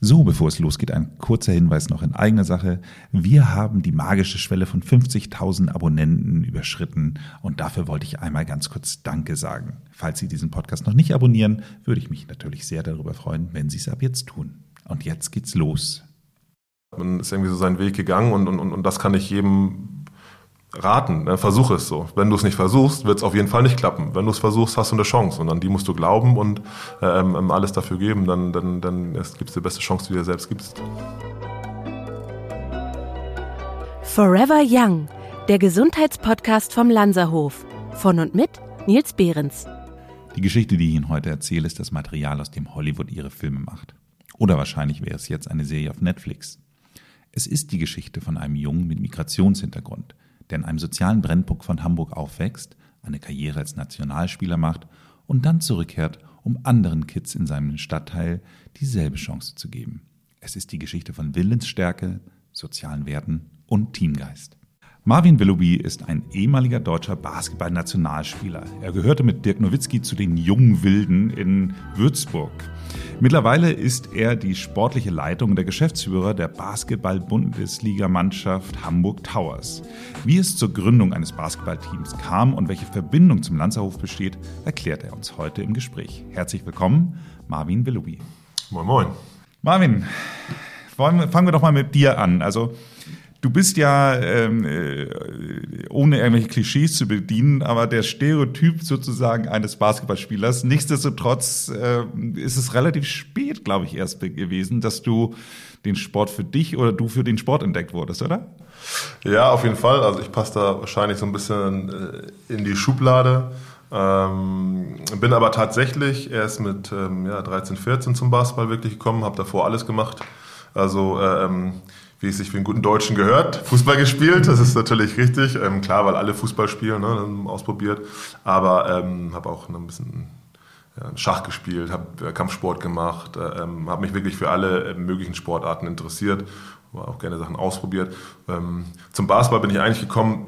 So, bevor es losgeht, ein kurzer Hinweis noch in eigener Sache. Wir haben die magische Schwelle von 50.000 Abonnenten überschritten und dafür wollte ich einmal ganz kurz Danke sagen. Falls Sie diesen Podcast noch nicht abonnieren, würde ich mich natürlich sehr darüber freuen, wenn Sie es ab jetzt tun. Und jetzt geht's los. Man ist irgendwie so seinen Weg gegangen und, und, und das kann ich jedem raten. Ne? Versuch es so. Wenn du es nicht versuchst, wird es auf jeden Fall nicht klappen. Wenn du es versuchst, hast du eine Chance und an die musst du glauben und ähm, ähm alles dafür geben. Dann, dann, dann gibt es die beste Chance, die du dir selbst gibst. Forever Young, der Gesundheitspodcast vom Lanzerhof. Von und mit Nils Behrens. Die Geschichte, die ich Ihnen heute erzähle, ist das Material, aus dem Hollywood ihre Filme macht. Oder wahrscheinlich wäre es jetzt eine Serie auf Netflix. Es ist die Geschichte von einem Jungen mit Migrationshintergrund – der in einem sozialen Brennpunkt von Hamburg aufwächst, eine Karriere als Nationalspieler macht und dann zurückkehrt, um anderen Kids in seinem Stadtteil dieselbe Chance zu geben. Es ist die Geschichte von Willensstärke, sozialen Werten und Teamgeist. Marvin Willoughby ist ein ehemaliger deutscher Basketball-Nationalspieler. Er gehörte mit Dirk Nowitzki zu den jungen Wilden in Würzburg. Mittlerweile ist er die sportliche Leitung der Geschäftsführer der Basketball-Bundesligamannschaft Hamburg Towers. Wie es zur Gründung eines Basketballteams kam und welche Verbindung zum Lanzerhof besteht, erklärt er uns heute im Gespräch. Herzlich willkommen, Marvin Willoughby. Moin, moin. Marvin, fangen wir doch mal mit dir an. Also Du bist ja, ähm, äh, ohne irgendwelche Klischees zu bedienen, aber der Stereotyp sozusagen eines Basketballspielers. Nichtsdestotrotz äh, ist es relativ spät, glaube ich, erst gewesen, dass du den Sport für dich oder du für den Sport entdeckt wurdest, oder? Ja, auf jeden Fall. Also ich passe da wahrscheinlich so ein bisschen äh, in die Schublade. Ähm, bin aber tatsächlich erst mit ähm, ja, 13, 14 zum Basketball wirklich gekommen, habe davor alles gemacht. Also ähm, wie es sich für einen guten Deutschen gehört, Fußball gespielt. Das ist natürlich richtig. Ähm, klar, weil alle Fußball spielen, ne, ausprobiert. Aber ähm, habe auch ein bisschen ja, Schach gespielt, habe äh, Kampfsport gemacht, äh, ähm, habe mich wirklich für alle äh, möglichen Sportarten interessiert, habe auch gerne Sachen ausprobiert. Ähm, zum Basketball bin ich eigentlich gekommen,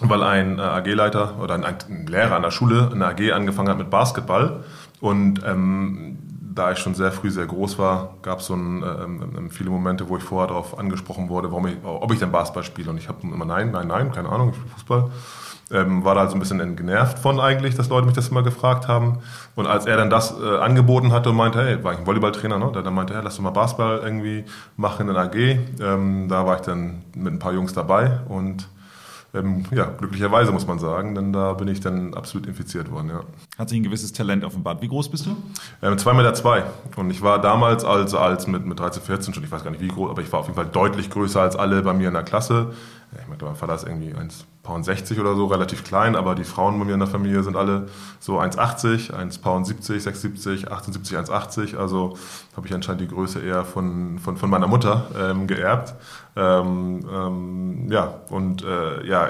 weil ein äh, AG-Leiter oder ein, ein, Lehrer an der Schule eine AG angefangen hat mit Basketball. Und ähm, da ich schon sehr früh sehr groß war, gab es so ein, äh, viele Momente, wo ich vorher darauf angesprochen wurde, warum ich, ob ich denn Basketball spiele. Und ich habe immer nein, nein, nein, keine Ahnung, ich spiele Fußball. Ähm, war da so ein bisschen genervt von eigentlich, dass Leute mich das immer gefragt haben. Und als er dann das äh, angeboten hatte und meinte, hey, war ich ein Volleyballtrainer, ne? Dann meinte, hey, lass doch mal Basketball irgendwie machen in der AG. Ähm, da war ich dann mit ein paar Jungs dabei und ähm, ja, glücklicherweise muss man sagen, denn da bin ich dann absolut infiziert worden. Ja. Hat sich ein gewisses Talent offenbart. Wie groß bist du? Ähm, 2,2 Meter. Zwei. Und ich war damals als, als mit, mit 13, 14 schon, ich weiß gar nicht wie groß, aber ich war auf jeden Fall deutlich größer als alle bei mir in der Klasse. Ich meine, mein Vater ist irgendwie 1,60 oder so, relativ klein, aber die Frauen bei mir in der Familie sind alle so 1,80, 1,70, 6,70, 78, 1,80. Also habe ich anscheinend die Größe eher von, von, von meiner Mutter ähm, geerbt. Ähm, ähm, ja, und äh, ja,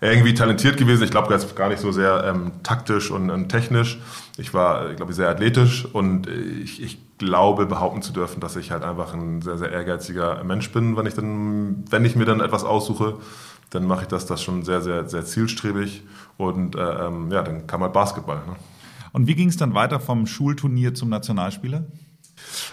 irgendwie talentiert gewesen. Ich glaube jetzt gar nicht so sehr ähm, taktisch und, und, technisch. Ich war, ich glaube, sehr athletisch und ich, ich, glaube behaupten zu dürfen, dass ich halt einfach ein sehr, sehr ehrgeiziger Mensch bin, wenn ich dann, wenn ich mir dann etwas aussuche, dann mache ich das, das schon sehr, sehr, sehr zielstrebig und äh, ähm, ja, dann kam halt Basketball. Ne? Und wie ging es dann weiter vom Schulturnier zum Nationalspieler?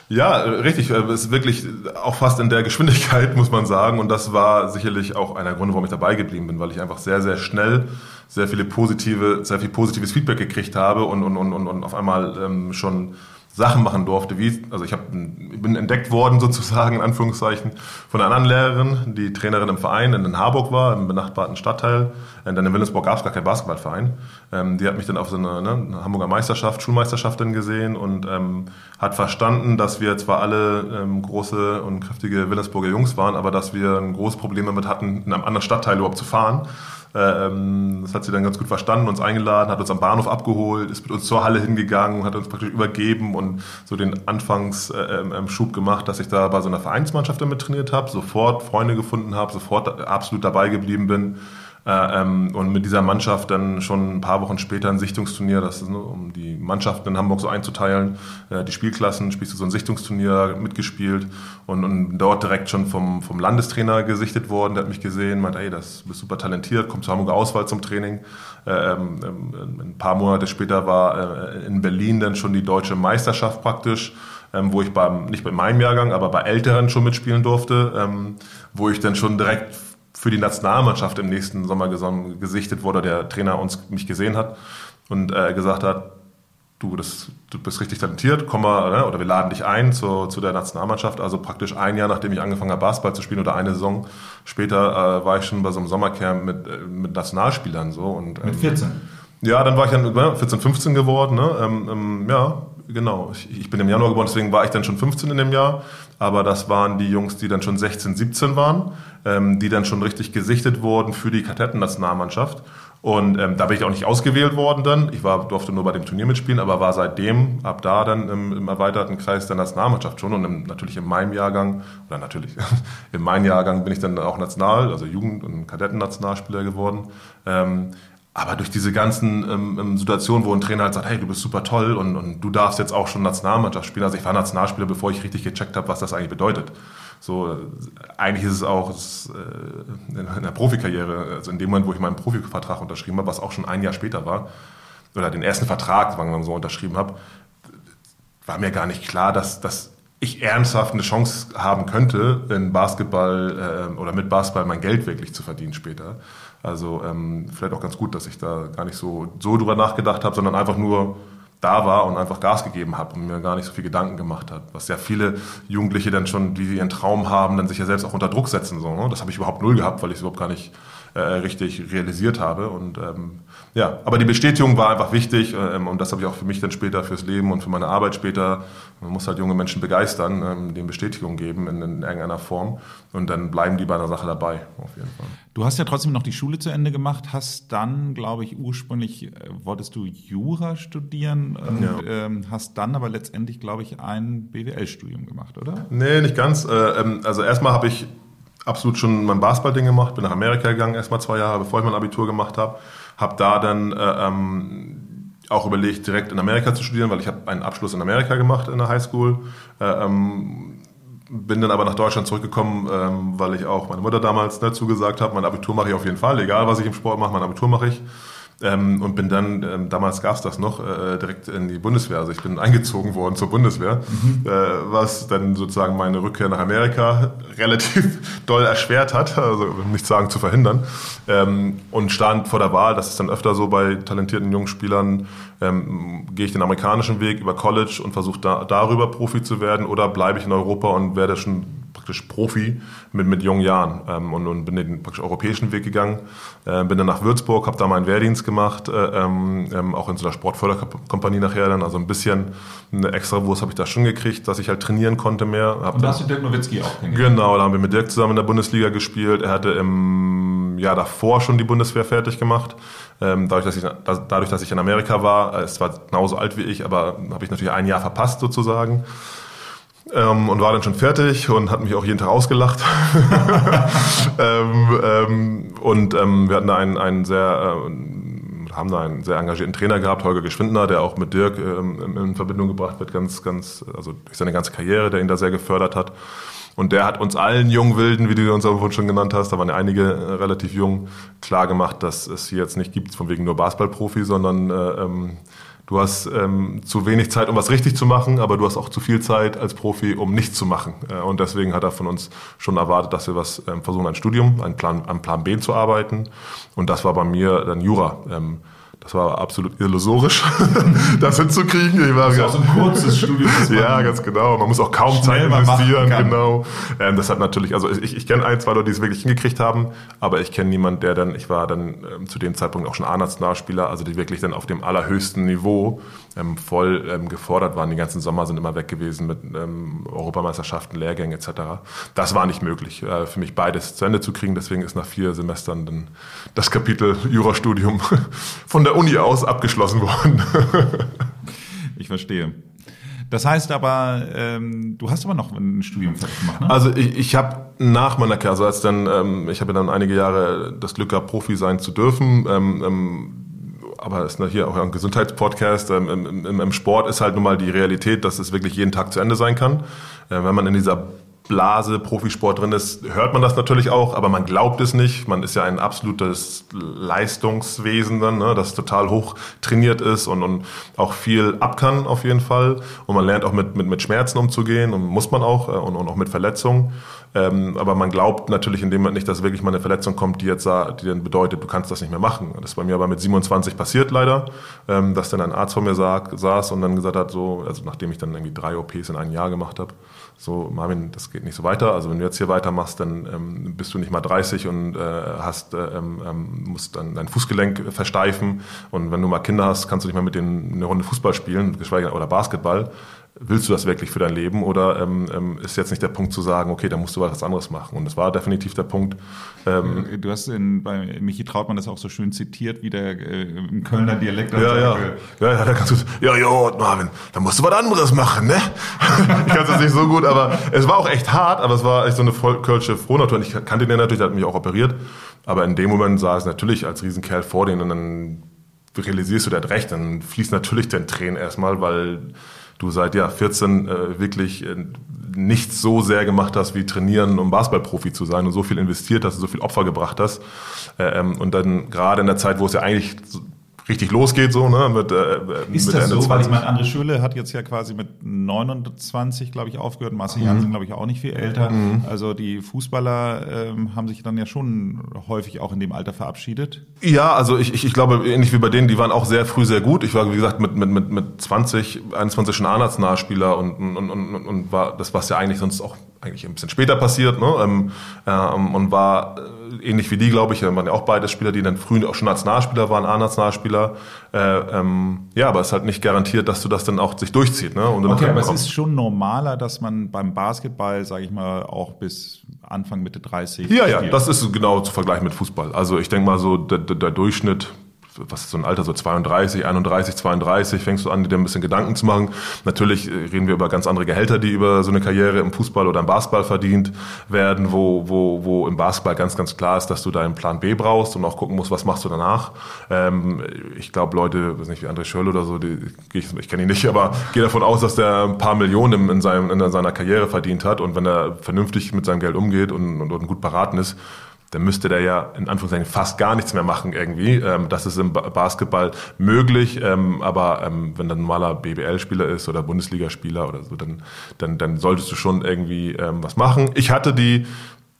Ja, richtig. Äh, es ist wirklich auch fast in der Geschwindigkeit, muss man sagen. Und das war sicherlich auch einer Gründe, warum ich dabei geblieben bin, weil ich einfach sehr, sehr schnell sehr viele positive, sehr viel positives Feedback gekriegt habe und, und, und, und auf einmal ähm, schon Sachen machen durfte, wie, also ich hab, bin entdeckt worden sozusagen, in Anführungszeichen, von einer anderen Lehrerin, die Trainerin im Verein in Harburg war, im benachbarten Stadtteil. Und dann in Willensburg gab es gar keinen Basketballverein. Ähm, die hat mich dann auf so eine, ne, Hamburger Meisterschaft, Schulmeisterschaft dann gesehen und ähm, hat verstanden, dass wir zwar alle ähm, große und kräftige Willensburger Jungs waren, aber dass wir ein großes Problem damit hatten, in einem anderen Stadtteil überhaupt zu fahren. Ähm, das hat sie dann ganz gut verstanden, uns eingeladen, hat uns am Bahnhof abgeholt, ist mit uns zur Halle hingegangen, hat uns praktisch übergeben und so den Anfangsschub ähm, ähm, gemacht, dass ich da bei so einer Vereinsmannschaft damit trainiert habe, sofort Freunde gefunden habe, sofort absolut dabei geblieben bin äh, ähm, und mit dieser Mannschaft dann schon ein paar Wochen später ein Sichtungsturnier, das ist, ne, um die Mannschaften in Hamburg so einzuteilen, äh, die Spielklassen, spielst du so ein Sichtungsturnier mitgespielt und, und dort direkt schon vom, vom Landestrainer gesichtet worden, der hat mich gesehen, meint, ey, das bist super talentiert, komm zur Hamburger Auswahl zum Training. Äh, ähm, ähm, ein paar Monate später war äh, in Berlin dann schon die deutsche Meisterschaft praktisch ähm, wo ich beim, nicht bei meinem Jahrgang, aber bei Älteren schon mitspielen durfte, ähm, wo ich dann schon direkt für die Nationalmannschaft im nächsten Sommer gesichtet wurde, der Trainer uns mich gesehen hat und äh, gesagt hat, du, das, du bist richtig talentiert, komm mal, ne, oder wir laden dich ein zu, zu der Nationalmannschaft. Also praktisch ein Jahr, nachdem ich angefangen habe, Basketball zu spielen oder eine Saison später, äh, war ich schon bei so einem Sommercamp mit, äh, mit Nationalspielern so. Und, ähm, mit 14? Ja, dann war ich dann 14, 15 geworden. Ne? Ähm, ähm, ja, genau. Ich, ich, bin im Januar geboren, deswegen war ich dann schon 15 in dem Jahr. Aber das waren die Jungs, die dann schon 16, 17 waren, ähm, die dann schon richtig gesichtet wurden für die Kadetten-Nationalmannschaft. Und ähm, da bin ich auch nicht ausgewählt worden dann. Ich war, durfte nur bei dem Turnier mitspielen, aber war seitdem, ab da dann im, im erweiterten Kreis der Nationalmannschaft schon. Und im, natürlich in meinem Jahrgang, oder natürlich, in meinem Jahrgang bin ich dann auch National, also Jugend- und Kadetten-Nationalspieler geworden. Ähm, aber durch diese ganzen ähm, ähm, Situationen, wo ein Trainer halt sagt, hey, du bist super toll und, und du darfst jetzt auch schon Nationalmannschaft spielen. Also ich war Nationalspieler, bevor ich richtig gecheckt habe, was das eigentlich bedeutet. So, eigentlich ist es auch äh, in der Profikarriere, also in dem Moment, wo ich meinen Profivertrag unterschrieben habe, was auch schon ein Jahr später war, oder den ersten Vertrag, sagen wir mal so, unterschrieben habe, war mir gar nicht klar, dass, dass ich ernsthaft eine Chance haben könnte, in Basketball äh, oder mit Basketball mein Geld wirklich zu verdienen später. Also ähm, vielleicht auch ganz gut, dass ich da gar nicht so, so drüber nachgedacht habe, sondern einfach nur da war und einfach Gas gegeben habe und mir gar nicht so viel Gedanken gemacht hat. Was ja viele Jugendliche dann schon, die ihren Traum haben, dann sich ja selbst auch unter Druck setzen. So, ne? Das habe ich überhaupt null gehabt, weil ich überhaupt gar nicht äh, richtig realisiert habe. Und ähm, ja, aber die Bestätigung war einfach wichtig ähm, und das habe ich auch für mich dann später fürs Leben und für meine Arbeit später. Man muss halt junge Menschen begeistern, ähm, denen Bestätigung geben in, in, irgendeiner Form und dann bleiben die bei einer Sache dabei, auf jeden Fall. Du hast ja trotzdem noch die Schule zu Ende gemacht, hast dann, glaube ich, ursprünglich äh, wolltest du Jura studieren und ja. ähm, hast dann aber letztendlich, glaube ich, ein BWL-Studium gemacht, oder? Nee, nicht ganz. Äh, ähm, also erstmal habe ich absolut schon mein Basketball-Ding gemacht, bin nach Amerika gegangen, erstmal zwei Jahre, bevor ich mein Abitur gemacht habe. Habe da dann äh, ähm, auch überlegt, direkt in Amerika zu studieren, weil ich habe einen Abschluss in Amerika gemacht in der Highschool. Äh, ähm, bin dann aber nach Deutschland zurückgekommen, ähm, weil ich auch meine Mutter damals ne, zugesagt habe, mein Abitur mache ich auf jeden Fall, egal was ich im Sport mache, mein Abitur mache ich. Ähm, und bin dann, ähm, damals gab es das noch, äh, direkt in die Bundeswehr. Also ich bin eingezogen worden zur Bundeswehr, mhm. äh, was dann sozusagen meine Rückkehr nach Amerika relativ doll erschwert hat, also nicht sagen zu verhindern. Ähm, und stand vor der Wahl, das ist dann öfter so bei talentierten jungen Spielern, ähm, gehe ich den amerikanischen Weg über College und versuche da, darüber Profi zu werden oder bleibe ich in Europa und werde schon praktisch Profi mit, mit jungen Jahren ähm, und, und bin den praktisch europäischen Weg gegangen. Äh, bin dann nach Würzburg, habe da meinen Wehrdienst gemacht, äh, ähm, ähm, auch in so einer Sportförderkompanie nachher dann, also ein bisschen eine extra Wurst habe ich da schon gekriegt, dass ich halt trainieren konnte mehr. Hab und da hast du Dirk Nowitzki auch kennengelernt? Genau, da haben wir mit Dirk zusammen in der Bundesliga gespielt. Er hatte im Jahr davor schon die Bundeswehr fertig gemacht. Ähm, dadurch, dass ich, dadurch, dass ich in Amerika war, es war genauso alt wie ich, aber habe ich natürlich ein Jahr verpasst sozusagen ähm, und war dann schon fertig und hat mich auch jeden Tag ausgelacht. ähm, ähm, und ähm, wir hatten da einen, einen sehr, äh, haben da einen sehr engagierten Trainer gehabt, Holger Geschwindner, der auch mit Dirk ähm, in Verbindung gebracht wird, ganz, ganz, also durch seine ganze Karriere, der ihn da sehr gefördert hat. Und der hat uns allen jungen Wilden, wie du uns auch schon genannt hast, da waren ja einige äh, relativ jung, klar gemacht, dass es hier jetzt nicht gibt, von wegen nur Basketballprofi, sondern äh, ähm, Du hast ähm, zu wenig Zeit, um was richtig zu machen, aber du hast auch zu viel Zeit als Profi, um nichts zu machen. Äh, und deswegen hat er von uns schon erwartet, dass wir was ähm, versuchen, ein Studium, einen Plan, am Plan B zu arbeiten. Und das war bei mir dann Jura. Ähm, das war absolut illusorisch, das hinzukriegen. Ich war das ist auch so ein kurzes Studium. ja, ganz genau. Man muss auch kaum Zeit investieren. Genau. Ähm, das hat natürlich, also ich, ich kenne ein, zwei Leute, die es wirklich hingekriegt haben, aber ich kenne niemanden, der dann, ich war dann ähm, zu dem Zeitpunkt auch schon A-Nationalspieler, also die wirklich dann auf dem allerhöchsten Niveau ähm, voll ähm, gefordert waren. Die ganzen Sommer sind immer weg gewesen mit ähm, Europameisterschaften, Lehrgängen etc. Das war nicht möglich, äh, für mich beides zu Ende zu kriegen. Deswegen ist nach vier Semestern dann das Kapitel Jurastudium von der der Uni aus abgeschlossen worden. ich verstehe. Das heißt aber, ähm, du hast aber noch ein Studium fertig gemacht, ne? Also ich, ich habe nach meiner Karriere, also als dann, ähm, ich habe dann einige Jahre das Glück gehabt, Profi sein zu dürfen. Ähm, ähm, aber es ist hier auch ein Gesundheitspodcast. Ähm, im, im, Im Sport ist halt nun mal die Realität, dass es wirklich jeden Tag zu Ende sein kann. Äh, wenn man in dieser Blase Profisport drin ist, hört man das natürlich auch, aber man glaubt es nicht. Man ist ja ein absolutes Leistungswesen dann, ne, das total hoch trainiert ist und, und auch viel ab kann auf jeden Fall. Und man lernt auch mit, mit, mit Schmerzen umzugehen und muss man auch äh, und, und auch mit Verletzungen. Ähm, aber man glaubt natürlich in dem Moment nicht, dass wirklich mal eine Verletzung kommt, die jetzt die dann bedeutet, du kannst das nicht mehr machen. Das ist bei mir aber mit 27 passiert leider, ähm, dass dann ein Arzt vor mir sag, saß und dann gesagt hat, so, also nachdem ich dann irgendwie drei OPs in einem Jahr gemacht habe, so, Marvin, das geht nicht so weiter. Also wenn du jetzt hier weitermachst, dann ähm, bist du nicht mal 30 und äh, hast, äh, ähm, ähm, musst dann dein Fußgelenk versteifen. Und wenn du mal Kinder hast, kannst du nicht mal mit denen eine Runde Fußball spielen, geschweige oder Basketball willst du das wirklich für dein Leben oder ähm, ähm, ist jetzt nicht der Punkt zu sagen, okay, da musst du was anderes machen? Und das war definitiv der Punkt. Ähm, du hast in, bei Michi Trautmann das auch so schön zitiert, wie der äh, im Kölner Dialekt. Ja, ja. ja, ja, da kannst du, ja, ja, Marvin, da musst du was anderes machen, ne? ich kann es nicht so gut, aber es war auch echt hart, aber es war echt so eine voll kölsche Frohnatur. Und ich kannte den natürlich, der hat mich auch operiert. Aber in dem Moment sah es natürlich als Riesenkerl vor denen und dann realisierst du, der hat recht, dann fließt natürlich dein Tränen erstmal, weil du seit ja 14 äh, wirklich äh, nichts so sehr gemacht hast wie trainieren, um Basketballprofi zu sein und so viel investiert hast, so viel Opfer gebracht hast. Äh, ähm, und dann gerade in der Zeit, wo es ja eigentlich richtig losgeht, so, ne, mit, äh, Ist mit das Ende so? 20. Weil ich meine, André Schülle hat jetzt ja quasi mit 29, glaube ich, aufgehört. Marcel mhm. Jansen, glaube ich, auch nicht viel älter. Mhm. Also die Fußballer ähm, haben sich dann ja schon häufig auch in dem Alter verabschiedet. Ja, also ich, ich, ich glaube, ähnlich wie bei denen, die waren auch sehr früh sehr gut. Ich war, wie gesagt, mit, mit, mit, mit 20, 21 schon A-Nationalspieler und, und, und, und, und war, das was ja eigentlich sonst auch eigentlich ein bisschen später passiert, ne? Ähm, ähm, und war äh, ähnlich wie die, glaube ich, waren ja auch beide Spieler, die dann früh auch schon Nationalspieler waren, A-Nationalspieler. Äh, ähm, ja, aber es ist halt nicht garantiert, dass du das dann auch sich durchzieht. Ne? Und okay, aber es ist schon normaler, dass man beim Basketball, sage ich mal, auch bis Anfang, Mitte 30 Ja, spielt. ja, das ist genau zu vergleichen mit Fußball. Also ich denke mal so, der, der Durchschnitt was ist so ein Alter, so 32, 31, 32, fängst du an, dir ein bisschen Gedanken zu machen. Natürlich äh, reden wir über ganz andere Gehälter, die über so eine Karriere im Fußball oder im Basketball verdient werden, wo, wo, wo im Basketball ganz, ganz klar ist, dass du deinen Plan B brauchst und auch gucken musst, was machst du danach. Ähm, ich glaube, Leute, weiß nicht, wie André Schöll oder so, die, ich, ich kenne ihn nicht, aber gehe davon aus, dass der ein paar Millionen in, seinem, in seiner Karriere verdient hat und wenn er vernünftig mit seinem Geld umgeht und, und, und gut beraten ist, dann müsste der ja in Anführungszeichen fast gar nichts mehr machen irgendwie. Ähm, das ist im Basketball möglich, ähm, aber ähm, wenn dann ein normaler BBL-Spieler ist oder Bundesligaspieler oder so, dann, dann, dann solltest du schon irgendwie ähm, was machen. Ich hatte die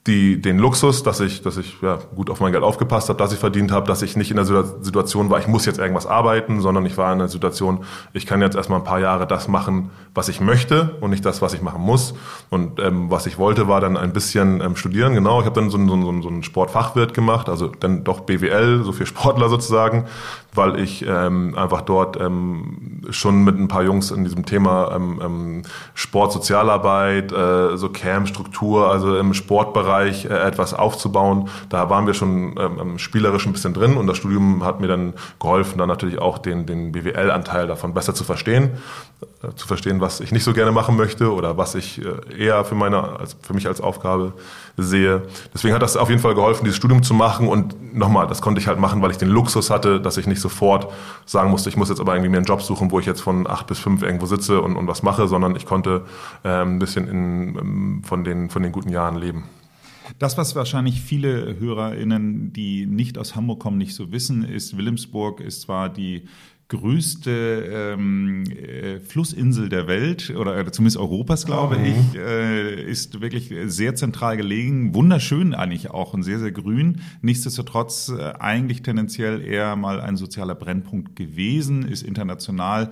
die, den Luxus, dass ich, dass ich ja, gut auf mein Geld aufgepasst habe, dass ich verdient habe, dass ich nicht in der Situation war, ich muss jetzt irgendwas arbeiten, sondern ich war in der Situation, ich kann jetzt erstmal ein paar Jahre das machen, was ich möchte und nicht das, was ich machen muss. Und ähm, was ich wollte, war dann ein bisschen ähm, studieren. Genau, ich habe dann so, so, so, so einen Sportfachwirt gemacht, also dann doch BWL, so für Sportler sozusagen, weil ich ähm, einfach dort ähm, schon mit ein paar Jungs in diesem Thema ähm, ähm, Sport, Sozialarbeit, äh, so Camp-Struktur, also im Sportbereich äh, etwas aufzubauen. Da waren wir schon ähm, spielerisch ein bisschen drin und das Studium hat mir dann geholfen, dann natürlich auch den, den BWL-Anteil davon besser zu verstehen, äh, zu verstehen, was ich nicht so gerne machen möchte oder was ich äh, eher für meine, als, für mich als Aufgabe sehe. Deswegen hat das auf jeden Fall geholfen, dieses Studium zu machen. Und nochmal, das konnte ich halt machen, weil ich den Luxus hatte, dass ich nicht sofort sagen musste, ich muss jetzt aber irgendwie mir einen Job suchen, wo ich jetzt von acht bis fünf irgendwo sitze und, und was mache, sondern ich konnte ähm, ein bisschen in, ähm, von, den, von den guten Jahren leben. Das, was wahrscheinlich viele HörerInnen, die nicht aus Hamburg kommen, nicht so wissen, ist, Wilhelmsburg ist zwar die größte ähm, äh, Flussinsel der Welt oder zumindest Europas, glaube mhm. ich, äh, ist wirklich sehr zentral gelegen, wunderschön eigentlich auch und sehr, sehr grün. Nichtsdestotrotz äh, eigentlich tendenziell eher mal ein sozialer Brennpunkt gewesen, ist international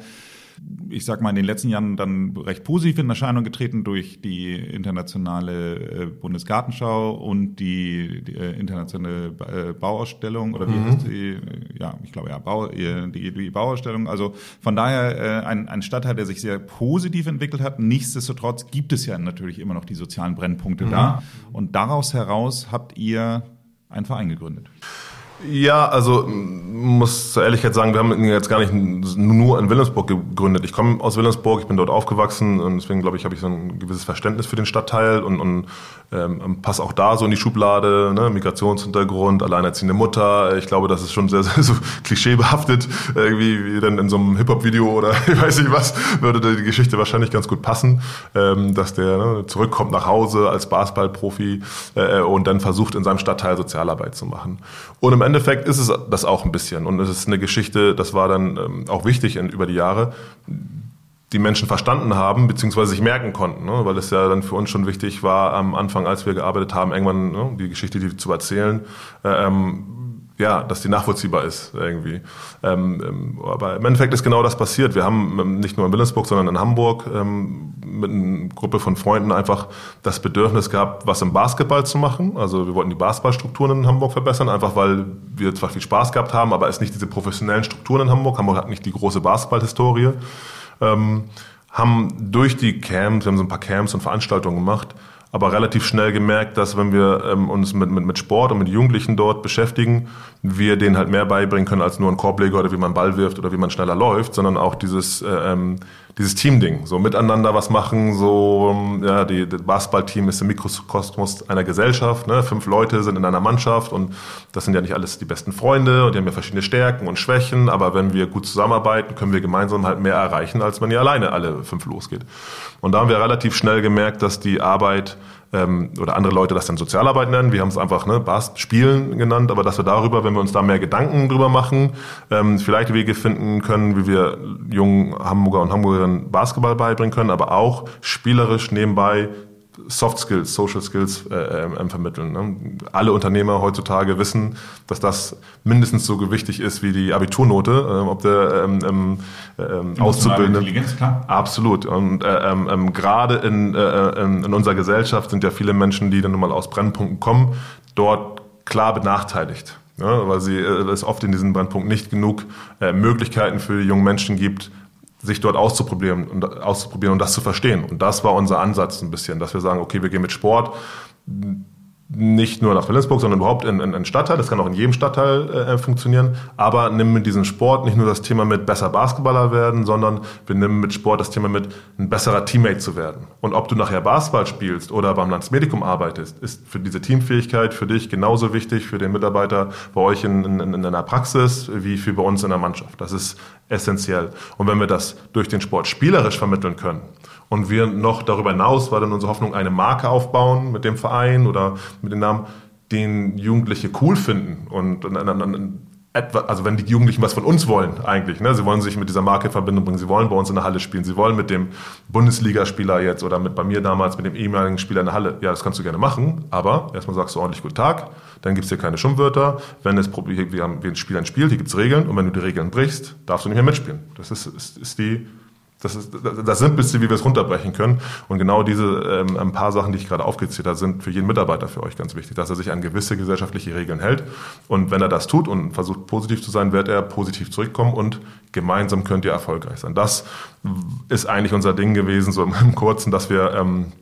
ich sag mal, in den letzten Jahren dann recht positiv in Erscheinung getreten durch die internationale äh, Bundesgartenschau und die, die äh, internationale äh, Bauausstellung oder wie mhm. heißt die? Ja, ich glaube ja, Bau, die, die Bauausstellung. Also von daher ein, ein Stadtteil, der sich sehr positiv entwickelt hat. Nichtsdestotrotz gibt es ja natürlich immer noch die sozialen Brennpunkte mhm. da. Und daraus heraus habt ihr einen Verein gegründet. Ja, also muss zur Ehrlichkeit sagen, wir haben jetzt gar nicht nur in Wilhelmsburg gegründet. Ich komme aus Wilhelmsburg, ich bin dort aufgewachsen und deswegen glaube ich, habe ich so ein gewisses Verständnis für den Stadtteil und, und ähm, passe auch da so in die Schublade, ne? Migrationshintergrund, alleinerziehende Mutter. Ich glaube, das ist schon sehr, sehr so klischeebehaftet, irgendwie wie dann in so einem Hip-Hop-Video oder ich weiß nicht was, würde die Geschichte wahrscheinlich ganz gut passen, ähm, dass der ne, zurückkommt nach Hause als Basketballprofi äh, und dann versucht in seinem Stadtteil Sozialarbeit zu machen. Und im Endeffekt ist es das auch ein bisschen. Und es ist eine Geschichte, das war dann ähm, auch wichtig in, über die Jahre, die Menschen verstanden haben, beziehungsweise sich merken konnten, ne? weil es ja dann für uns schon wichtig war, am Anfang, als wir gearbeitet haben, irgendwann ne, die Geschichte die zu erzählen. Äh, ähm, ja, dass die nachvollziehbar ist irgendwie. Ähm, ähm, aber im Endeffekt ist genau das passiert. Wir haben ähm, nicht nur in Wilhelmsburg, sondern in Hamburg ähm, mit einer Gruppe von Freunden einfach das Bedürfnis gehabt, was im Basketball zu machen. Also wir wollten die Basketballstrukturen in Hamburg verbessern, einfach weil wir zwar viel Spaß gehabt haben, aber es nicht diese professionellen Strukturen in Hamburg. Hamburg hat nicht die große Basketballhistorie. Ähm, haben durch die Camps, wir haben so ein paar Camps und Veranstaltungen gemacht, aber relativ schnell gemerkt, dass wenn wir ähm, uns mit, mit, mit Sport und mit Jugendlichen dort beschäftigen, wir denen halt mehr beibringen können als nur ein Korbleger oder wie man Ball wirft oder wie man schneller läuft, sondern auch dieses, äh, ähm, dieses Teamding, so miteinander was machen, so, ähm, ja, die, das Basketballteam ist im Mikrokosmos einer Gesellschaft, ne? fünf Leute sind in einer Mannschaft und das sind ja nicht alles die besten Freunde und die haben ja verschiedene Stärken und Schwächen, aber wenn wir gut zusammenarbeiten, können wir gemeinsam halt mehr erreichen, als wenn ihr alleine alle fünf losgeht. Und da haben wir relativ schnell gemerkt, dass die Arbeit ähm, oder andere Leute das dann Sozialarbeit nennen. Wir haben es einfach ne, Bas Spielen genannt, aber dass wir darüber, wenn wir uns da mehr Gedanken drüber machen, ähm, vielleicht Wege finden können, wie wir jungen Hamburger und Hamburgerinnen Basketball beibringen können, aber auch spielerisch nebenbei Soft Skills, Social Skills äh, äh, vermitteln. Ne? Alle Unternehmer heutzutage wissen, dass das mindestens so gewichtig ist wie die Abiturnote, äh, ob der ähm, ähm, ähm Auszubildende. Intelligenz, klar. Absolut. Und äh, ähm, ähm gerade in, äh, in, in unserer Gesellschaft sind ja viele Menschen, die dann nun mal aus Brennpunkten kommen, dort klar benachteiligt. Ja, weil sie, äh, es oft in diesen Brennpunkten nicht genug äh, Möglichkeiten für die jungen Menschen gibt, sich dort auszuprobieren und auszuprobieren und das zu verstehen. Und das war unser Ansatz ein bisschen, dass wir sagen, okay, wir gehen mit Sport nicht nur nach Wilhelmsburg, sondern überhaupt in, in, in Stadtteil. Das kann auch in jedem Stadtteil äh, funktionieren. Aber nimm mit diesem Sport nicht nur das Thema mit besser Basketballer werden, sondern wir nehmen mit Sport das Thema mit ein besserer Teammate zu werden. Und ob du nachher Basketball spielst oder beim Landsmedikum arbeitest, ist für diese Teamfähigkeit für dich genauso wichtig, für den Mitarbeiter bei euch in, in, in einer Praxis, wie für bei uns in der Mannschaft. Das ist essentiell. Und wenn wir das durch den Sport spielerisch vermitteln können und wir noch darüber hinaus war dann unsere Hoffnung, eine Marke aufbauen mit dem Verein oder mit dem Namen, den Jugendliche cool finden und, und, und also wenn die Jugendlichen was von uns wollen eigentlich, ne? sie wollen sich mit dieser Marke in Verbindung bringen, sie wollen bei uns in der Halle spielen, sie wollen mit dem Bundesligaspieler jetzt oder mit bei mir damals mit dem ehemaligen Spieler in der Halle, ja, das kannst du gerne machen, aber erstmal sagst du ordentlich Guten Tag, dann gibt's hier keine Schummwörter, wenn es wir haben, wie ein Spieler ein Spiel, hier gibt's Regeln und wenn du die Regeln brichst, darfst du nicht mehr mitspielen. Das ist, ist, ist die das ist das Simpelste, wie wir es runterbrechen können. Und genau diese ähm, ein paar Sachen, die ich gerade aufgezählt habe, sind für jeden Mitarbeiter für euch ganz wichtig, dass er sich an gewisse gesellschaftliche Regeln hält. Und wenn er das tut und versucht positiv zu sein, wird er positiv zurückkommen und gemeinsam könnt ihr erfolgreich sein. Das ist eigentlich unser Ding gewesen, so im Kurzen, dass wir ähm,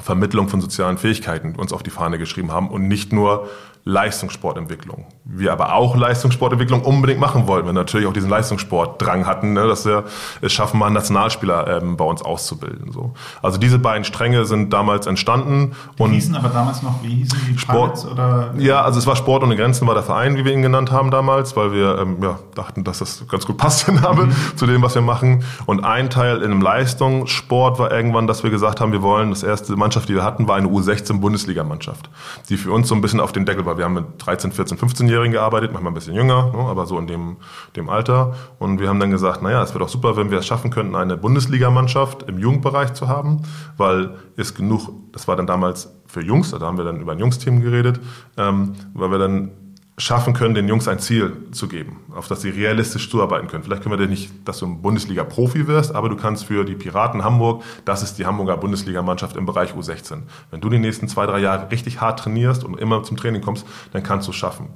Vermittlung von sozialen Fähigkeiten uns auf die Fahne geschrieben haben und nicht nur Leistungssportentwicklung. Wir aber auch Leistungssportentwicklung unbedingt machen wollten. Wir natürlich auch diesen Leistungssportdrang hatten, ne, dass wir es schaffen, mal einen Nationalspieler ähm, bei uns auszubilden. So. Also diese beiden Stränge sind damals entstanden. Die und hießen aber damals noch, wie hießen die? Sport, oder? Ja, also es war Sport ohne Grenzen, war der Verein, wie wir ihn genannt haben damals, weil wir ähm, ja, dachten, dass das ganz gut passt, der Name, mhm. zu dem, was wir machen. Und ein Teil in einem Leistungssport war irgendwann, dass wir gesagt haben, wir wollen, das erste Mannschaft, die wir hatten, war eine U16-Bundesligamannschaft, die für uns so ein bisschen auf den Deckel war wir haben mit 13, 14, 15-Jährigen gearbeitet, manchmal ein bisschen jünger, ne, aber so in dem, dem Alter. Und wir haben dann gesagt, naja, es wäre doch super, wenn wir es schaffen könnten, eine Bundesligamannschaft im Jugendbereich zu haben, weil es genug, das war dann damals für Jungs, da haben wir dann über ein Jungsteam geredet, ähm, weil wir dann schaffen können, den Jungs ein Ziel zu geben, auf das sie realistisch zuarbeiten können. Vielleicht können wir dir nicht, dass du ein Bundesliga-Profi wirst, aber du kannst für die Piraten Hamburg, das ist die Hamburger Bundesligamannschaft im Bereich U16. Wenn du die nächsten zwei, drei Jahre richtig hart trainierst und immer zum Training kommst, dann kannst du es schaffen.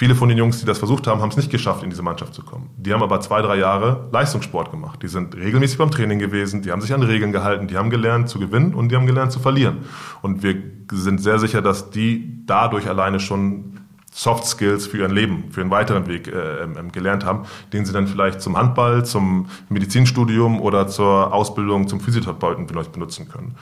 Viele von den Jungs, die das versucht haben, haben es nicht geschafft, in diese Mannschaft zu kommen. Die haben aber zwei, drei Jahre Leistungssport gemacht. Die sind regelmäßig beim Training gewesen, die haben sich an Regeln gehalten, die haben gelernt zu gewinnen und die haben gelernt zu verlieren. Und wir sind sehr sicher, dass die dadurch alleine schon Soft Skills für ihren Leben, für ihren weiteren Weg äh, ähm, gelernt haben, den sie dann vielleicht zum Handball, zum Medizinstudium oder zur Ausbildung zum Physiotherapeuten benutzen können.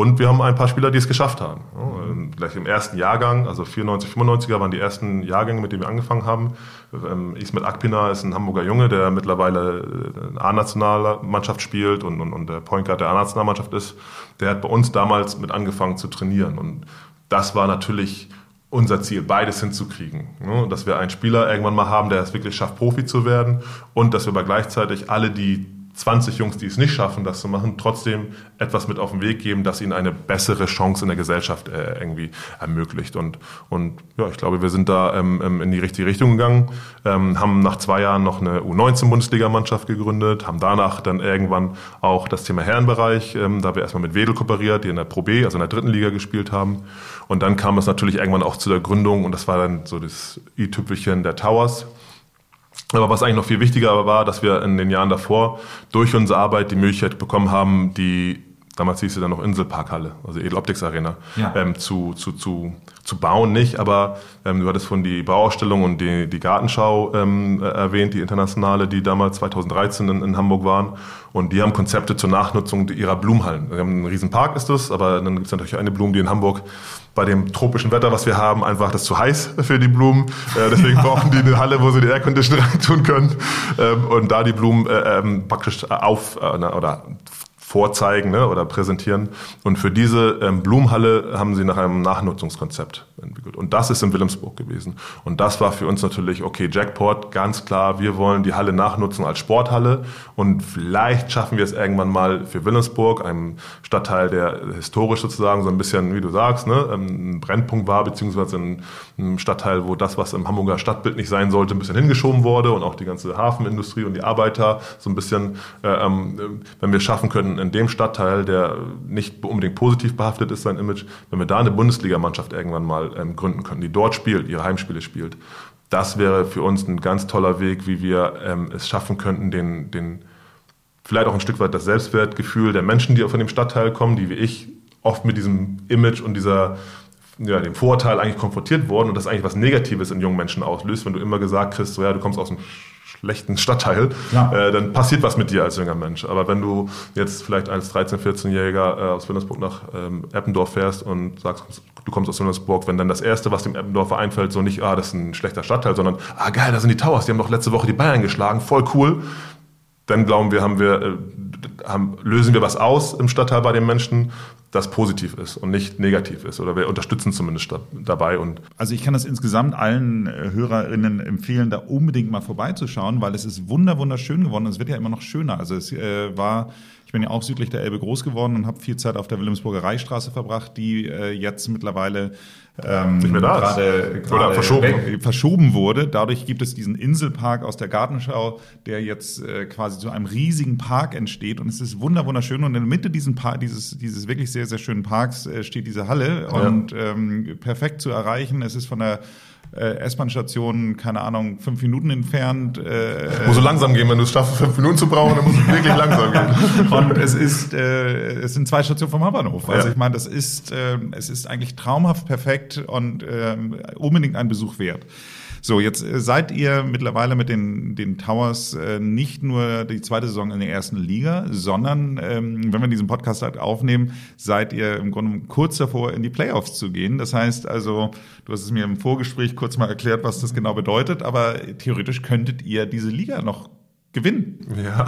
Und wir haben ein paar Spieler, die es geschafft haben. Gleich im ersten Jahrgang, also 94, 95er waren die ersten Jahrgänge, mit denen wir angefangen haben. Ähm, Ismet Akpina ist ein Hamburger Junge, der mittlerweile äh, A-Nationalmannschaft spielt und, und, und der Point Guard der A-Nationalmannschaft ist. Der hat bei uns damals mit angefangen zu trainieren. Und das war natürlich unser Ziel, beides hinzukriegen. Dass wir einen Spieler irgendwann mal haben, der es wirklich schafft, Profi zu werden und dass wir aber gleichzeitig alle, die 20 Jungs, die es nicht schaffen, das zu machen, trotzdem etwas mit auf den Weg geben, das ihnen eine bessere Chance in der Gesellschaft äh, irgendwie ermöglicht. Und, und ja, ich glaube, wir sind da ähm, ähm in die richtige Richtung gegangen, ähm, haben nach zwei Jahren noch eine U19-Bundesligamannschaft gegründet, haben danach dann irgendwann auch das Thema Herrenbereich, ähm, da wir erstmal mit Wedel kooperiert, die in der Pro B, also in der dritten Liga gespielt haben. Und dann kam es natürlich irgendwann auch zu der Gründung und das war dann so das i-Tüpfelchen der Towers aber was eigentlich noch viel wichtiger war, dass wir in den Jahren davor durch unsere Arbeit die Möglichkeit bekommen haben, die damals hieß sie dann noch Inselparkhalle, also Edeloptics Arena, ja. ähm, zu, zu, zu, zu bauen nicht, aber ähm, du hattest von die Bauausstellung und die, die Gartenschau ähm, erwähnt, die internationale, die damals 2013 in, in, Hamburg waren. Und die haben Konzepte zur Nachnutzung ihrer Blumenhallen. Wir haben einen riesen Park ist das, aber dann gibt es natürlich eine Blume, die in Hamburg bei dem tropischen Wetter, was wir haben, einfach das zu heiß für die Blumen. Äh, deswegen brauchen die eine Halle, wo sie die Aircondition reintun können. Ähm, und da die Blumen äh, ähm, praktisch auf äh, oder vorzeigen ne, oder präsentieren. Und für diese ähm, Blumenhalle haben sie nach einem Nachnutzungskonzept entwickelt. Und das ist in Wilhelmsburg gewesen. Und das war für uns natürlich, okay, Jackpot, ganz klar, wir wollen die Halle nachnutzen als Sporthalle. Und vielleicht schaffen wir es irgendwann mal für Wilhelmsburg, einem Stadtteil, der historisch sozusagen so ein bisschen, wie du sagst, ne, ähm, ein Brennpunkt war, beziehungsweise ein, Stadtteil, wo das, was im Hamburger Stadtbild nicht sein sollte, ein bisschen hingeschoben wurde und auch die ganze Hafenindustrie und die Arbeiter so ein bisschen, äh, ähm, wenn wir schaffen können, in dem Stadtteil, der nicht unbedingt positiv behaftet ist, sein Image, wenn wir da eine Bundesligamannschaft irgendwann mal ähm, gründen können, die dort spielt, ihre Heimspiele spielt, das wäre für uns ein ganz toller Weg, wie wir ähm, es schaffen könnten, den, den vielleicht auch ein Stück weit das Selbstwertgefühl der Menschen, die von dem Stadtteil kommen, die wie ich oft mit diesem Image und dieser ja, dem Vorurteil eigentlich konfrontiert worden und das eigentlich was Negatives in jungen Menschen auslöst, wenn du immer gesagt kriegst, so ja, du kommst aus einem schlechten Stadtteil, ja. äh, dann passiert was mit dir als junger Mensch. Aber wenn du jetzt vielleicht als 13-, 14-Jähriger äh, aus Wilhelmsburg nach ähm, Eppendorf fährst und sagst, du kommst aus Wilhelmsburg, wenn dann das Erste, was dem Eppendorfer einfällt, so nicht, ah, das ist ein schlechter Stadtteil, sondern, ah, geil, da sind die Towers, die haben doch letzte Woche die Bayern geschlagen, voll cool, dann glauben wir, haben wir, äh, haben, lösen wir was aus im Stadtteil bei den Menschen, das positiv ist und nicht negativ ist. Oder wir unterstützen zumindest dabei. Und also ich kann das insgesamt allen äh, HörerInnen empfehlen, da unbedingt mal vorbeizuschauen, weil es ist wunder wunderschön geworden. Es wird ja immer noch schöner. Also es äh, war ich bin ja auch südlich der Elbe groß geworden und habe viel Zeit auf der Wilhelmsburger Reichstraße verbracht, die äh, jetzt mittlerweile ähm, nicht mehr da gerade, gerade verschoben. verschoben wurde. Dadurch gibt es diesen Inselpark aus der Gartenschau, der jetzt äh, quasi zu einem riesigen Park entsteht und es ist wunder wunderschön und in der Mitte diesen Park, dieses dieses wirklich sehr sehr schönen Parks äh, steht diese Halle ja. und ähm, perfekt zu erreichen. Es ist von der äh, S-Bahn-Station, keine Ahnung, fünf Minuten entfernt. Äh, muss so langsam gehen, wenn du es schaffst, fünf Minuten zu brauchen, dann muss es wirklich langsam gehen. Und es ist, äh, es sind zwei Stationen vom Hauptbahnhof. Also ja. ich meine, das ist, äh, es ist eigentlich traumhaft perfekt und äh, unbedingt ein Besuch wert. So, jetzt äh, seid ihr mittlerweile mit den, den Towers äh, nicht nur die zweite Saison in der ersten Liga, sondern, ähm, wenn wir diesen Podcast halt aufnehmen, seid ihr im Grunde kurz davor, in die Playoffs zu gehen. Das heißt also, du hast es mir im Vorgespräch kurz mal erklärt, was das genau bedeutet, aber theoretisch könntet ihr diese Liga noch gewinnen. Ja,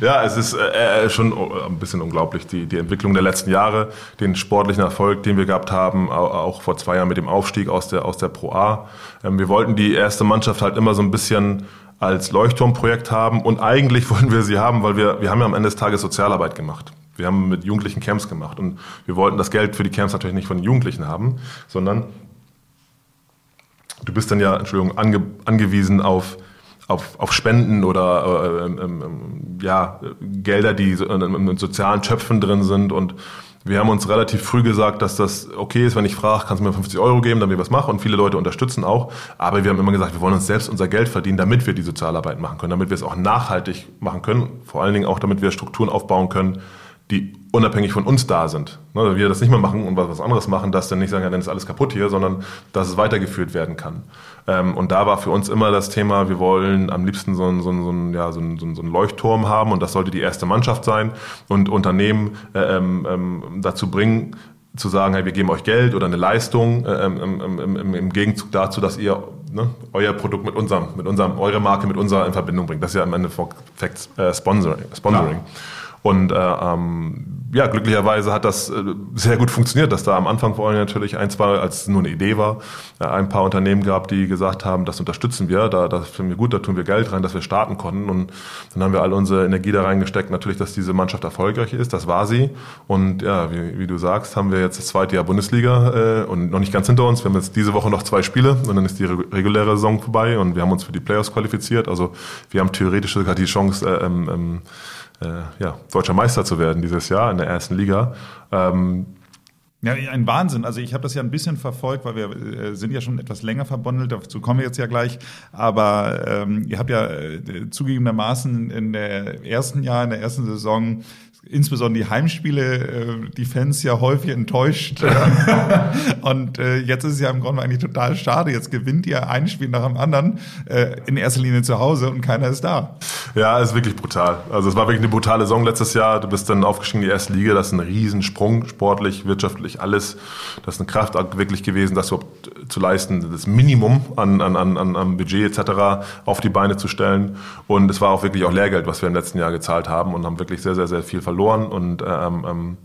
ja es ist äh, äh schon ein bisschen unglaublich, die, die Entwicklung der letzten Jahre, den sportlichen Erfolg, den wir gehabt haben, auch vor zwei Jahren mit dem Aufstieg aus der, aus der Pro A. Ähm, wir wollten die erste Mannschaft halt immer so ein bisschen als Leuchtturmprojekt haben und eigentlich wollten wir sie haben, weil wir, wir haben ja am Ende des Tages Sozialarbeit gemacht. Wir haben mit Jugendlichen Camps gemacht und wir wollten das Geld für die Camps natürlich nicht von den Jugendlichen haben, sondern du bist dann ja, Entschuldigung, ange, angewiesen auf auf, auf Spenden oder äh, ähm, ähm, ja, Gelder, die in, sozialen Töpfen drin sind. Und wir haben uns relativ früh gesagt, dass das okay ist, wenn ich frage, kannst du mir 50 Euro geben, damit ich was mache. Und viele Leute unterstützen auch. Aber wir haben immer gesagt, wir wollen uns selbst unser Geld verdienen, damit wir die Sozialarbeit machen können, damit wir es auch nachhaltig machen können. Vor allen Dingen auch, damit wir Strukturen aufbauen können, die unabhängig von uns da sind. Ne, wir das nicht mehr machen und was anderes machen, dass dann nicht sagen, ja, dann ist alles kaputt hier, sondern dass es weitergeführt werden kann. Ähm, und da war für uns immer das Thema, wir wollen am liebsten so einen, so einen, ja, so einen, so einen Leuchtturm haben und das sollte die erste Mannschaft sein und Unternehmen äh, ähm, ähm, dazu bringen, zu sagen, hey, wir geben euch Geld oder eine Leistung äh, im, im, im, im, Gegenzug dazu, dass ihr ne, euer Produkt mit unserem, mit unserem, eure Marke mit unserer in Verbindung bringt. Das ist ja im Endeffekt äh, Sponsoring. Sponsoring. Und äh, ähm, ja, glücklicherweise hat das äh, sehr gut funktioniert, dass da am Anfang vor allem natürlich ein, zwei, als es nur eine Idee war, äh, ein paar Unternehmen gab, die gesagt haben, das unterstützen wir, da das finden wir gut, da tun wir Geld rein, dass wir starten konnten. Und dann haben wir all unsere Energie da reingesteckt, natürlich, dass diese Mannschaft erfolgreich ist. Das war sie. Und ja, wie, wie du sagst, haben wir jetzt das zweite Jahr Bundesliga äh, und noch nicht ganz hinter uns. Wir haben jetzt diese Woche noch zwei Spiele und dann ist die reguläre Saison vorbei und wir haben uns für die Playoffs qualifiziert. Also wir haben theoretisch sogar die Chance, äh, ähm, ähm, äh, ja, deutscher Meister zu werden dieses Jahr in der ersten Liga. Ähm, ja, ein Wahnsinn. Also ich habe das ja ein bisschen verfolgt, weil wir äh, sind ja schon etwas länger verbandelt, dazu kommen wir jetzt ja gleich. Aber ähm, ihr habt ja äh, zugegebenermaßen in der ersten Jahr, in der ersten Saison insbesondere die Heimspiele äh, die Fans ja häufig enttäuscht. und äh, jetzt ist es ja im Grunde eigentlich total schade. Jetzt gewinnt ihr ein Spiel nach dem anderen, äh, in erster Linie zu Hause und keiner ist da. Ja, ist wirklich brutal. Also es war wirklich eine brutale Saison letztes Jahr. Du bist dann aufgestiegen in die erste Liga. Das ist ein Riesensprung, sportlich, wirtschaftlich, alles. Das ist eine Kraftakt wirklich gewesen, das überhaupt zu leisten, das Minimum an, an, an, an Budget etc. auf die Beine zu stellen. Und es war auch wirklich auch Lehrgeld, was wir im letzten Jahr gezahlt haben und haben wirklich sehr, sehr, sehr viel verloren und ähm, ähm,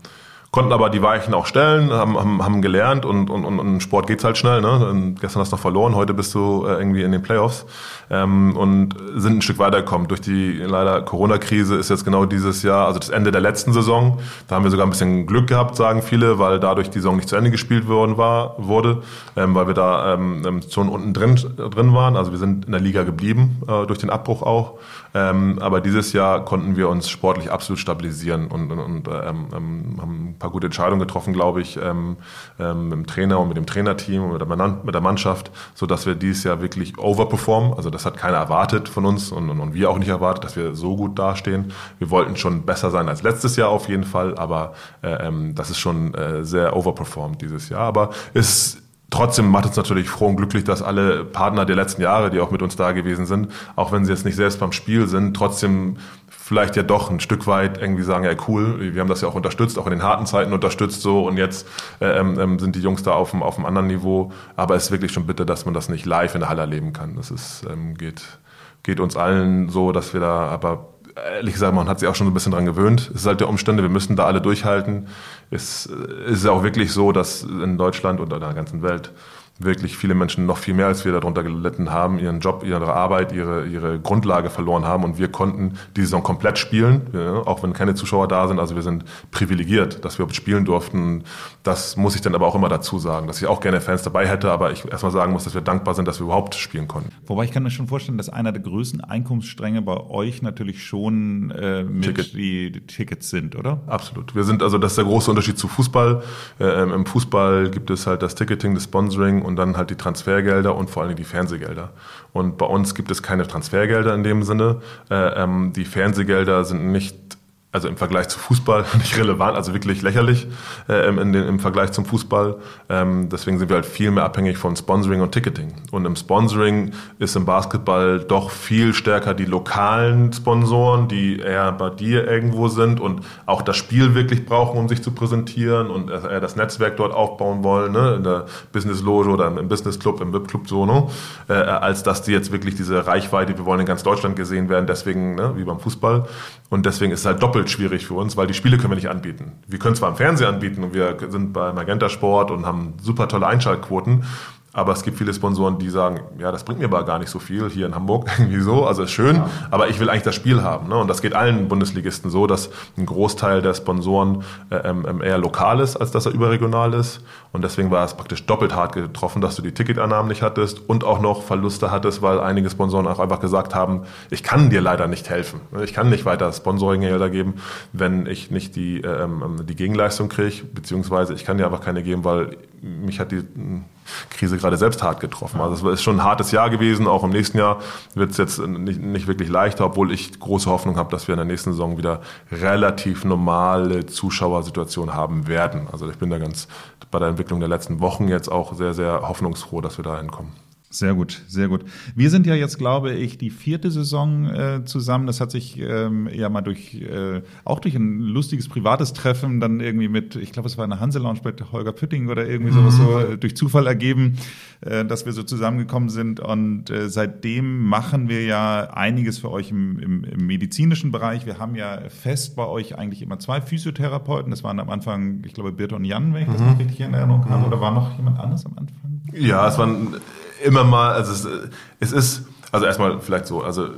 konnten aber die Weichen auch stellen, haben, haben, haben gelernt und, und, und, und Sport geht's halt schnell. Ne? Gestern hast du noch verloren, heute bist du äh, irgendwie in den Playoffs ähm, und sind ein Stück weitergekommen. Durch die leider Corona-Krise ist jetzt genau dieses Jahr, also das Ende der letzten Saison, da haben wir sogar ein bisschen Glück gehabt, sagen viele, weil dadurch die Saison nicht zu Ende gespielt worden war, wurde, ähm, weil wir da ähm, schon unten drin, drin waren. Also wir sind in der Liga geblieben, äh, durch den Abbruch auch. Ähm, aber dieses Jahr konnten wir uns sportlich absolut stabilisieren und, und, und ähm, ähm haben ein paar gute Entscheidungen getroffen, glaube ich, ähm, ähm, mit dem Trainer und mit dem Trainerteam und mit der, mit der Mannschaft, sodass wir dieses Jahr wirklich overperformen. Also das hat keiner erwartet von uns und, und, und wir auch nicht erwartet, dass wir so gut dastehen. Wir wollten schon besser sein als letztes Jahr auf jeden Fall, aber äh, ähm, das ist schon äh, sehr overperformed dieses Jahr. Aber es Trotzdem macht es natürlich froh und glücklich, dass alle Partner der letzten Jahre, die auch mit uns da gewesen sind, auch wenn sie jetzt nicht selbst beim Spiel sind, trotzdem vielleicht ja doch ein Stück weit irgendwie sagen, ja cool, wir haben das ja auch unterstützt, auch in den harten Zeiten unterstützt so und jetzt äh, ähm, ähm, sind die Jungs da auf dem, auf einem anderen Niveau. Aber es ist wirklich schon bitte, dass man das nicht live in der Halle erleben kann. Das ist, ähm, geht, geht uns allen so, dass wir da aber ehrlich gesagt, man hat sich auch schon so ein bisschen dran gewöhnt. Es ist halt der Umstände, wir müssen da alle durchhalten. Es ist auch wirklich so, dass in Deutschland und in der ganzen Welt wirklich viele Menschen noch viel mehr als wir darunter gelitten haben, ihren Job, ihre Arbeit, ihre, ihre Grundlage verloren haben und wir konnten die Saison komplett spielen, ja, auch wenn keine Zuschauer da sind. Also wir sind privilegiert, dass wir spielen durften. Das muss ich dann aber auch immer dazu sagen, dass ich auch gerne Fans dabei hätte, aber ich erstmal sagen muss, dass wir dankbar sind, dass wir überhaupt spielen konnten. Wobei ich kann mir schon vorstellen, dass einer der größten Einkommensstränge bei euch natürlich schon äh, mit Ticket. die Tickets sind, oder? Absolut. Wir sind also das ist der große Unterschied zu Fußball. Äh, Im Fußball gibt es halt das Ticketing, das Sponsoring und dann halt die Transfergelder und vor allem die Fernsehgelder. Und bei uns gibt es keine Transfergelder in dem Sinne. Äh, ähm, die Fernsehgelder sind nicht also im Vergleich zu Fußball nicht relevant, also wirklich lächerlich äh, in den, im Vergleich zum Fußball. Ähm, deswegen sind wir halt viel mehr abhängig von Sponsoring und Ticketing. Und im Sponsoring ist im Basketball doch viel stärker die lokalen Sponsoren, die eher bei dir irgendwo sind und auch das Spiel wirklich brauchen, um sich zu präsentieren und eher das Netzwerk dort aufbauen wollen, ne? in der Business Loge oder im Business Club, im VIP Club so, ne? äh, als dass die jetzt wirklich diese Reichweite, wir wollen in ganz Deutschland gesehen werden, deswegen ne? wie beim Fußball. Und deswegen ist es halt doppelt schwierig für uns, weil die Spiele können wir nicht anbieten. Wir können zwar im Fernsehen anbieten und wir sind bei Magenta Sport und haben super tolle Einschaltquoten, aber es gibt viele Sponsoren, die sagen, ja, das bringt mir aber gar nicht so viel hier in Hamburg irgendwie so. Also ist schön, ja. aber ich will eigentlich das Spiel haben. Ne? Und das geht allen Bundesligisten so, dass ein Großteil der Sponsoren äh, ähm, eher lokal ist, als dass er überregional ist. Und deswegen war es praktisch doppelt hart getroffen, dass du die Ticketannahmen nicht hattest und auch noch Verluste hattest, weil einige Sponsoren auch einfach gesagt haben, ich kann dir leider nicht helfen. Ich kann nicht weiter Sponsoring-Gelder geben, wenn ich nicht die, äh, ähm, die Gegenleistung kriege, beziehungsweise ich kann dir einfach keine geben, weil mich hat die Krise gerade selbst hart getroffen. Also es ist schon ein hartes Jahr gewesen. Auch im nächsten Jahr wird es jetzt nicht, nicht wirklich leichter, obwohl ich große Hoffnung habe, dass wir in der nächsten Saison wieder relativ normale Zuschauersituation haben werden. Also ich bin da ganz bei der Entwicklung der letzten Wochen jetzt auch sehr, sehr hoffnungsfroh, dass wir da hinkommen. Sehr gut, sehr gut. Wir sind ja jetzt, glaube ich, die vierte Saison äh, zusammen. Das hat sich ähm, ja mal durch, äh, auch durch ein lustiges privates Treffen dann irgendwie mit, ich glaube, es war eine Hanse-Lounge mit Holger Pütting oder irgendwie mhm. sowas so äh, durch Zufall ergeben, äh, dass wir so zusammengekommen sind. Und äh, seitdem machen wir ja einiges für euch im, im, im medizinischen Bereich. Wir haben ja fest bei euch eigentlich immer zwei Physiotherapeuten. Das waren am Anfang, ich glaube, Birte und Jan, wenn ich das mhm. noch richtig in Erinnerung habe. Oder war noch jemand anders am Anfang? Ja, es waren immer mal, also es, es ist, also erstmal vielleicht so, also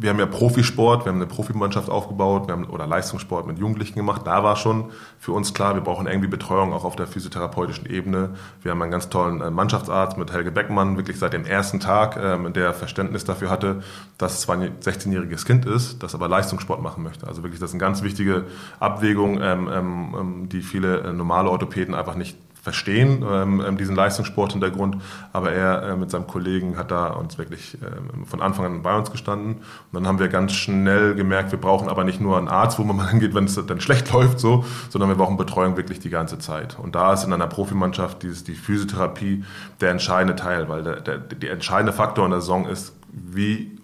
wir haben ja Profisport, wir haben eine Profimannschaft aufgebaut, wir haben oder Leistungssport mit Jugendlichen gemacht. Da war schon für uns klar, wir brauchen irgendwie Betreuung auch auf der physiotherapeutischen Ebene. Wir haben einen ganz tollen äh, Mannschaftsarzt mit Helge Beckmann, wirklich seit dem ersten Tag, ähm, der Verständnis dafür hatte, dass es zwar ein 16-jähriges Kind ist, das aber Leistungssport machen möchte. Also wirklich, das ist eine ganz wichtige Abwägung, ähm, ähm, die viele äh, normale Orthopäden einfach nicht verstehen, ähm, ähm, diesen Leistungssporthintergrund. Aber er äh, mit seinem Kollegen hat da uns wirklich ähm, von Anfang an bei uns gestanden. Und dann haben wir ganz schnell gemerkt, wir brauchen aber nicht nur einen Arzt, wo man mal hingeht, wenn es dann schlecht läuft, so, sondern wir brauchen Betreuung wirklich die ganze Zeit. Und da ist in einer Profimannschaft dieses, die Physiotherapie der entscheidende Teil, weil der, der, der entscheidende Faktor in der Saison ist, wie,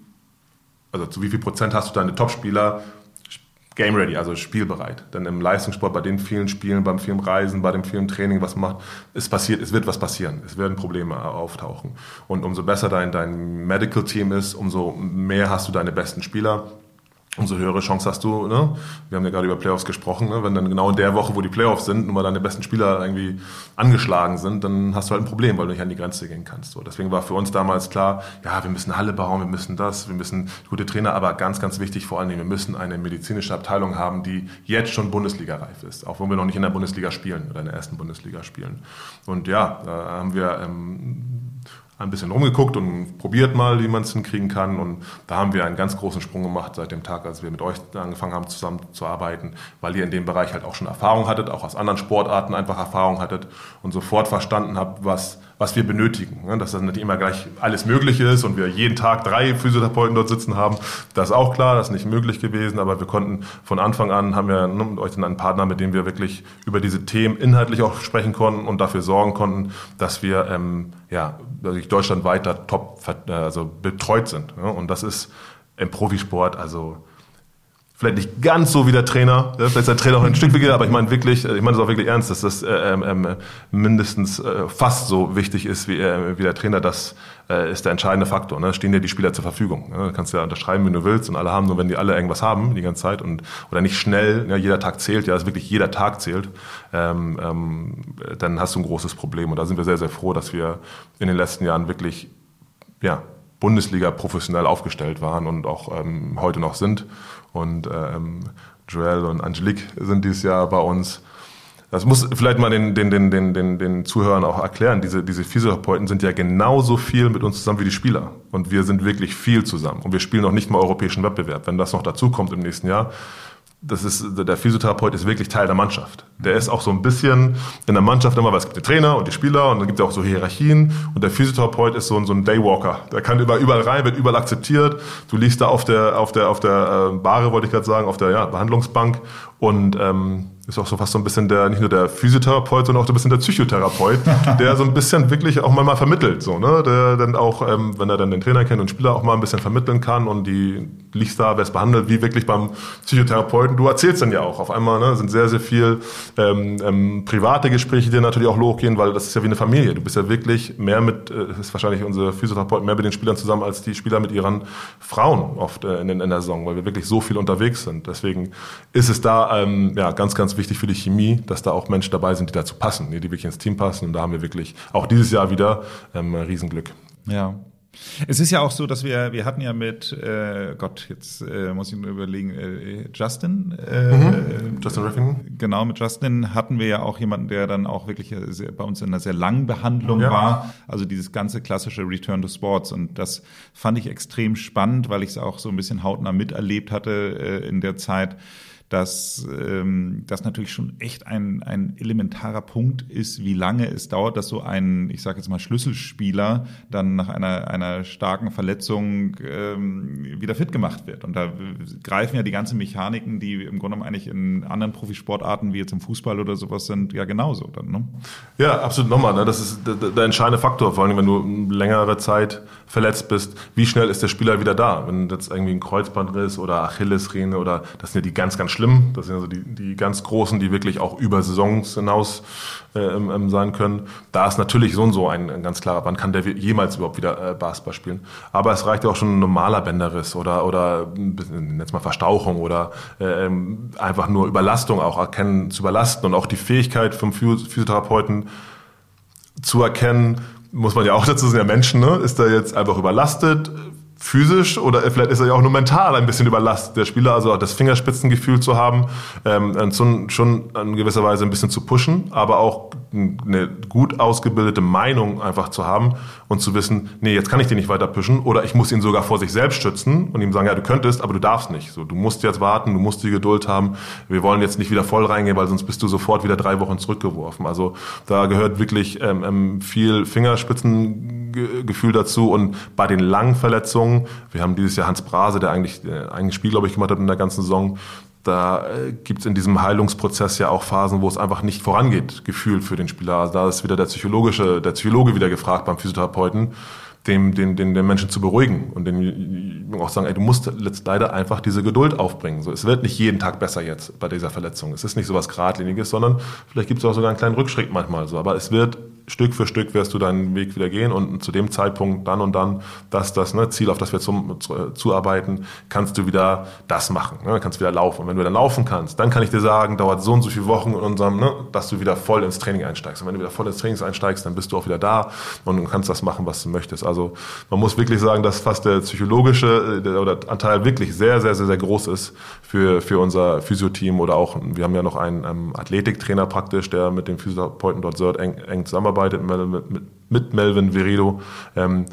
also zu wie viel Prozent hast du deine Topspieler game ready, also spielbereit. Denn im Leistungssport, bei den vielen Spielen, beim vielen Reisen, bei dem vielen Training, was macht, es passiert, es wird was passieren. Es werden Probleme auftauchen. Und umso besser dein, dein Medical Team ist, umso mehr hast du deine besten Spieler umso höhere Chance hast du, ne? wir haben ja gerade über Playoffs gesprochen, ne? wenn dann genau in der Woche, wo die Playoffs sind, nur mal deine besten Spieler irgendwie angeschlagen sind, dann hast du halt ein Problem, weil du nicht an die Grenze gehen kannst. So, deswegen war für uns damals klar, ja, wir müssen Halle bauen, wir müssen das, wir müssen gute Trainer, aber ganz, ganz wichtig vor allen Dingen, wir müssen eine medizinische Abteilung haben, die jetzt schon Bundesliga-reif ist, auch wenn wir noch nicht in der Bundesliga spielen oder in der ersten Bundesliga spielen. Und ja, da haben wir ähm, ein bisschen rumgeguckt und probiert mal, wie man es hinkriegen kann. Und da haben wir einen ganz großen Sprung gemacht seit dem Tag, als wir mit euch angefangen haben, zusammenzuarbeiten, weil ihr in dem Bereich halt auch schon Erfahrung hattet, auch aus anderen Sportarten einfach Erfahrung hattet und sofort verstanden habt, was was wir benötigen. Dass das nicht immer gleich alles Mögliche ist und wir jeden Tag drei Physiotherapeuten dort sitzen haben, das ist auch klar, das ist nicht möglich gewesen, aber wir konnten von Anfang an, haben wir mit euch einen Partner, mit dem wir wirklich über diese Themen inhaltlich auch sprechen konnten und dafür sorgen konnten, dass wir ähm, ja, Deutschland weiter top also betreut sind. Und das ist im Profisport, also vielleicht nicht ganz so wie der Trainer, vielleicht ist der Trainer auch ein Stück wichtiger, aber ich meine wirklich, ich meine das auch wirklich ernst, dass das äh, ähm, ähm, mindestens äh, fast so wichtig ist wie, äh, wie der Trainer, das äh, ist der entscheidende Faktor. Ne? Stehen dir die Spieler zur Verfügung. Ne? Du kannst ja unterschreiben, wenn du willst und alle haben, nur wenn die alle irgendwas haben die ganze Zeit und oder nicht schnell, ja, jeder Tag zählt, ja, dass wirklich jeder Tag zählt, ähm, ähm, dann hast du ein großes Problem. Und da sind wir sehr, sehr froh, dass wir in den letzten Jahren wirklich ja, Bundesliga professionell aufgestellt waren und auch ähm, heute noch sind. Und ähm, Joel und Angelique sind dieses Jahr bei uns. Das muss vielleicht mal den, den, den, den, den, den Zuhörern auch erklären. Diese, diese Physiotherapeuten sind ja genauso viel mit uns zusammen wie die Spieler. Und wir sind wirklich viel zusammen. Und wir spielen noch nicht mal europäischen Wettbewerb. Wenn das noch dazu kommt im nächsten Jahr, das ist, der Physiotherapeut ist wirklich Teil der Mannschaft. Der ist auch so ein bisschen in der Mannschaft immer, weil es gibt den Trainer und die Spieler und dann gibt es auch so Hierarchien und der Physiotherapeut ist so ein, so ein Daywalker. Der kann überall, rein, wird überall akzeptiert. Du liegst da auf der, auf der, auf der äh, Bahre, wollte ich gerade sagen, auf der ja, Behandlungsbank und ähm, ist auch so fast so ein bisschen der, nicht nur der Physiotherapeut, sondern auch so ein bisschen der Psychotherapeut, der so ein bisschen wirklich auch mal, mal vermittelt, so, ne, der dann auch, ähm, wenn er dann den Trainer kennt und Spieler auch mal ein bisschen vermitteln kann und die liegst da, wer es behandelt, wie wirklich beim Psychotherapeuten. Du erzählst dann ja auch auf einmal, ne, sind sehr, sehr viel ähm, ähm, private Gespräche, die natürlich auch losgehen, weil das ist ja wie eine Familie. Du bist ja wirklich mehr mit, äh, ist wahrscheinlich unsere Physiotherapeuten mehr mit den Spielern zusammen als die Spieler mit ihren Frauen oft äh, in, in der Saison, weil wir wirklich so viel unterwegs sind. Deswegen ist es da ähm, ja ganz, ganz wichtig für die Chemie, dass da auch Menschen dabei sind, die dazu passen, die wirklich ins Team passen. Und da haben wir wirklich auch dieses Jahr wieder ähm, Riesenglück. Ja, es ist ja auch so, dass wir, wir hatten ja mit, äh, Gott, jetzt äh, muss ich nur überlegen, äh, Justin. Äh, mhm. Justin Reffingen. Genau, mit Justin hatten wir ja auch jemanden, der dann auch wirklich sehr, bei uns in einer sehr langen Behandlung ja. war. Also dieses ganze klassische Return to Sports. Und das fand ich extrem spannend, weil ich es auch so ein bisschen hautnah miterlebt hatte äh, in der Zeit dass ähm, das natürlich schon echt ein, ein elementarer Punkt ist, wie lange es dauert, dass so ein, ich sage jetzt mal, Schlüsselspieler dann nach einer, einer starken Verletzung ähm, wieder fit gemacht wird. Und da greifen ja die ganzen Mechaniken, die im Grunde genommen eigentlich in anderen Profisportarten wie jetzt im Fußball oder sowas sind, ja genauso dann. Ne? Ja, absolut nochmal. Ne? Das ist der, der entscheidende Faktor, vor allem wenn du längere Zeit verletzt bist. Wie schnell ist der Spieler wieder da? Wenn jetzt irgendwie ein Kreuzbandriss oder Achillesrene oder das sind ja die ganz, ganz schlimm. Das sind also die, die ganz großen, die wirklich auch über Saisons hinaus äh, ähm, sein können. Da ist natürlich so und so ein, ein ganz klarer, wann kann der jemals überhaupt wieder äh, Basketball spielen. Aber es reicht ja auch schon ein normaler Bänderriss oder, oder jetzt mal Verstauchung oder äh, ähm, einfach nur Überlastung auch erkennen, zu überlasten und auch die Fähigkeit vom Physiotherapeuten zu erkennen, muss man ja auch dazu sagen, der Menschen, ne? ist er jetzt einfach überlastet, physisch oder vielleicht ist er ja auch nur mental ein bisschen überlastet. Der Spieler also das Fingerspitzengefühl zu haben, ähm, schon in gewisser Weise ein bisschen zu pushen, aber auch eine gut ausgebildete Meinung einfach zu haben und zu wissen, nee, jetzt kann ich den nicht weiter pushen oder ich muss ihn sogar vor sich selbst schützen und ihm sagen, ja, du könntest, aber du darfst nicht. So, du musst jetzt warten, du musst die Geduld haben. Wir wollen jetzt nicht wieder voll reingehen, weil sonst bist du sofort wieder drei Wochen zurückgeworfen. Also da gehört wirklich ähm, ähm viel Fingerspitzengefühl dazu und bei den langen Verletzungen, wir haben dieses Jahr Hans Brase, der eigentlich äh, ein Spiel, glaube ich, gemacht hat in der ganzen Saison, da äh, gibt es in diesem Heilungsprozess ja auch Phasen, wo es einfach nicht vorangeht, gefühlt für den Spieler. Also da ist wieder der psychologische, der Psychologe wieder gefragt beim Physiotherapeuten, dem, den, den, den Menschen zu beruhigen und den auch sagen, ey, du musst leider einfach diese Geduld aufbringen. So, es wird nicht jeden Tag besser jetzt bei dieser Verletzung. Es ist nicht so was Gradliniges, sondern vielleicht gibt es auch sogar einen kleinen Rückschritt manchmal so. Aber es wird Stück für Stück wirst du deinen Weg wieder gehen und zu dem Zeitpunkt dann und dann, dass das ne, Ziel, auf das wir zum, zu, äh, zuarbeiten, kannst du wieder das machen, ne, kannst wieder laufen. Und wenn du dann laufen kannst, dann kann ich dir sagen, dauert so und so viele Wochen in unserem, ne, dass du wieder voll ins Training einsteigst. Und wenn du wieder voll ins Training einsteigst, dann bist du auch wieder da und kannst das machen, was du möchtest. Also man muss wirklich sagen, dass fast der psychologische äh, oder Anteil wirklich sehr, sehr, sehr, sehr groß ist für, für unser Physioteam oder auch, wir haben ja noch einen, einen Athletiktrainer praktisch, der mit dem Physiotherapeuten dort eng, eng zusammenarbeitet zusammenarbeitet mit, Melvin Veredo. Ähm,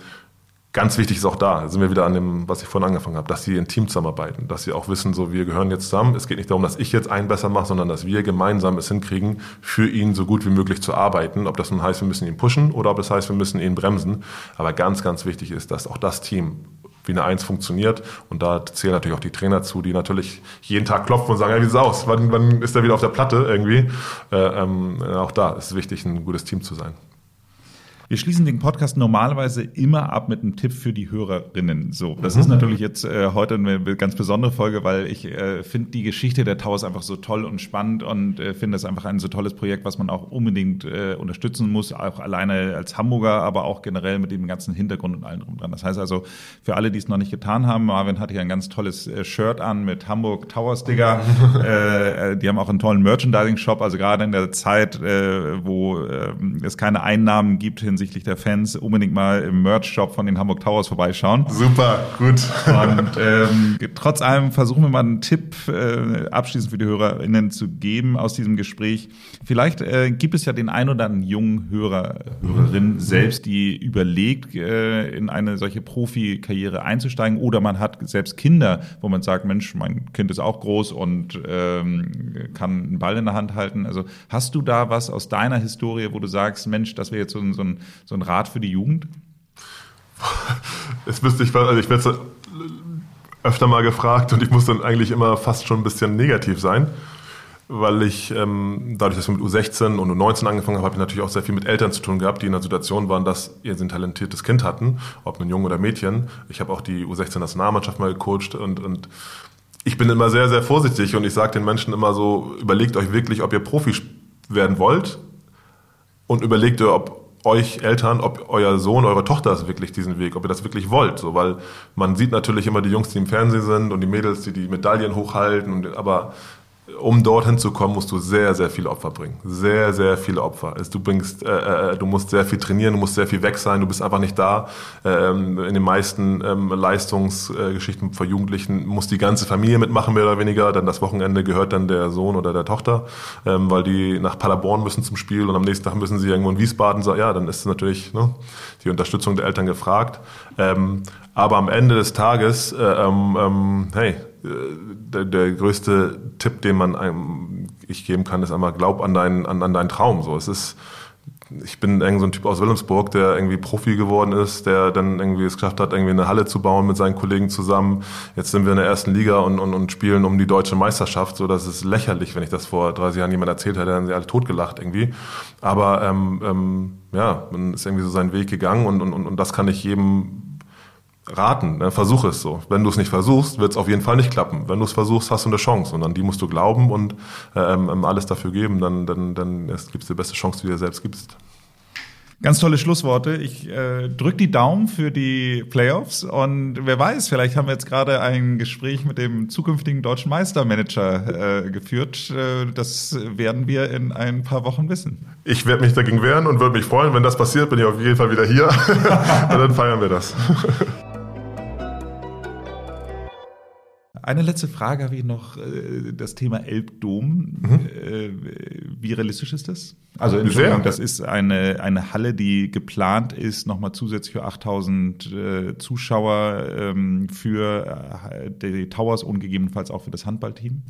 ganz wichtig ist auch da, sind wir wieder an dem, was ich vorhin angefangen habe, dass sie in Team zusammenarbeiten, dass sie auch wissen, so wir gehören jetzt zusammen. Es geht nicht darum, dass ich jetzt einen besser mache, sondern dass wir gemeinsam es hinkriegen, für ihn so gut wie möglich zu arbeiten. Ob das nun heißt, wir müssen ihn pushen oder ob das heißt, wir müssen ihn bremsen. Aber ganz, ganz wichtig ist, dass auch das Team wie eine Eins funktioniert. Und da zählen natürlich auch die Trainer zu, die natürlich jeden Tag klopfen und sagen, ja, wie sieht's aus? Wann, wann ist er wieder auf der Platte irgendwie? Äh, ähm, auch da ist es wichtig, ein gutes Team zu sein. Wir schließen den Podcast normalerweise immer ab mit einem Tipp für die Hörerinnen. So, das mhm. ist natürlich jetzt äh, heute eine ganz besondere Folge, weil ich äh, finde die Geschichte der Towers einfach so toll und spannend und äh, finde es einfach ein so tolles Projekt, was man auch unbedingt äh, unterstützen muss, auch alleine als Hamburger, aber auch generell mit dem ganzen Hintergrund und allem drum dran. Das heißt also, für alle, die es noch nicht getan haben, Marvin hat hier ein ganz tolles äh, Shirt an mit Hamburg Towers Digger. äh, die haben auch einen tollen Merchandising-Shop, also gerade in der Zeit, äh, wo äh, es keine Einnahmen gibt hinsichtlich hinsichtlich der Fans unbedingt mal im Merch-Shop von den Hamburg Towers vorbeischauen. Super, gut. Und ähm, trotz allem versuchen wir mal einen Tipp äh, abschließend für die HörerInnen zu geben aus diesem Gespräch. Vielleicht äh, gibt es ja den ein oder anderen jungen Hörer, Hörerin selbst, die überlegt, äh, in eine solche Profikarriere einzusteigen oder man hat selbst Kinder, wo man sagt, Mensch, mein Kind ist auch groß und ähm, kann einen Ball in der Hand halten. Also hast du da was aus deiner Historie, wo du sagst, Mensch, das wäre jetzt so, so ein so ein Rat für die Jugend? Es müsste ich, also ich werde öfter mal gefragt und ich muss dann eigentlich immer fast schon ein bisschen negativ sein, weil ich ähm, dadurch, dass wir mit U16 und U19 angefangen haben, habe ich natürlich auch sehr viel mit Eltern zu tun gehabt, die in der Situation waren, dass ihr ein talentiertes Kind hatten, ob nun Jung oder Mädchen. Ich habe auch die U16-Nationalmannschaft mal gecoacht und, und ich bin immer sehr, sehr vorsichtig und ich sage den Menschen immer so, überlegt euch wirklich, ob ihr Profi werden wollt und überlegt euch, ob euch Eltern, ob euer Sohn, eure Tochter ist wirklich diesen Weg, ob ihr das wirklich wollt, so, weil man sieht natürlich immer die Jungs, die im Fernsehen sind und die Mädels, die die Medaillen hochhalten, und, aber um dorthin zu kommen, musst du sehr, sehr viele Opfer bringen. Sehr, sehr viele Opfer. Du bringst, äh, äh, du musst sehr viel trainieren, du musst sehr viel weg sein, du bist einfach nicht da. Ähm, in den meisten ähm, Leistungsgeschichten für Jugendlichen muss die ganze Familie mitmachen, mehr oder weniger. Dann das Wochenende gehört dann der Sohn oder der Tochter, ähm, weil die nach Paderborn müssen zum Spiel und am nächsten Tag müssen sie irgendwo in Wiesbaden sein. Ja, dann ist natürlich ne, die Unterstützung der Eltern gefragt. Ähm, aber am Ende des Tages, äh, ähm, ähm, hey, der, der größte Tipp, den man einem, ich geben kann, ist einmal glaub an deinen, an, an deinen Traum. So, es ist, ich bin irgend so ein Typ aus Wilhelmsburg, der irgendwie Profi geworden ist, der dann irgendwie es geschafft hat, irgendwie eine Halle zu bauen mit seinen Kollegen zusammen. Jetzt sind wir in der ersten Liga und, und, und spielen um die deutsche Meisterschaft. So, das ist lächerlich, wenn ich das vor 30 Jahren jemand erzählt hätte, dann haben sie alle totgelacht irgendwie. Aber ähm, ähm, ja, man ist irgendwie so seinen Weg gegangen und, und, und das kann ich jedem raten. Ne? Versuch es so. Wenn du es nicht versuchst, wird es auf jeden Fall nicht klappen. Wenn du es versuchst, hast du eine Chance. Und an die musst du glauben und ähm, ähm alles dafür geben. Dann, dann, dann gibt es die beste Chance, die du dir selbst gibst. Ganz tolle Schlussworte. Ich äh, drücke die Daumen für die Playoffs und wer weiß, vielleicht haben wir jetzt gerade ein Gespräch mit dem zukünftigen deutschen Meistermanager äh, geführt. Äh, das werden wir in ein paar Wochen wissen. Ich werde mich dagegen wehren und würde mich freuen, wenn das passiert, bin ich auf jeden Fall wieder hier und dann feiern wir das. Eine letzte Frage habe ich noch, äh, das Thema Elbdom. Mhm. Äh, wie realistisch ist das? Also Sehr. das ist eine, eine Halle, die geplant ist, nochmal zusätzlich für 8000 äh, Zuschauer ähm, für die Towers und gegebenenfalls auch für das Handballteam.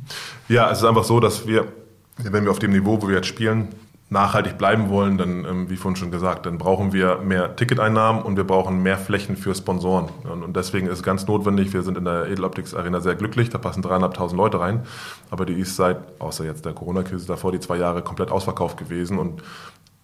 Ja, es ist einfach so, dass wir, wenn wir auf dem Niveau, wo wir jetzt spielen, nachhaltig bleiben wollen, dann, ähm, wie vorhin schon gesagt, dann brauchen wir mehr Ticketeinnahmen und wir brauchen mehr Flächen für Sponsoren. Und deswegen ist es ganz notwendig, wir sind in der Edeloptics Arena sehr glücklich, da passen dreieinhalbtausend Leute rein, aber die ist seit, außer jetzt der Corona-Krise davor, die zwei Jahre komplett ausverkauft gewesen und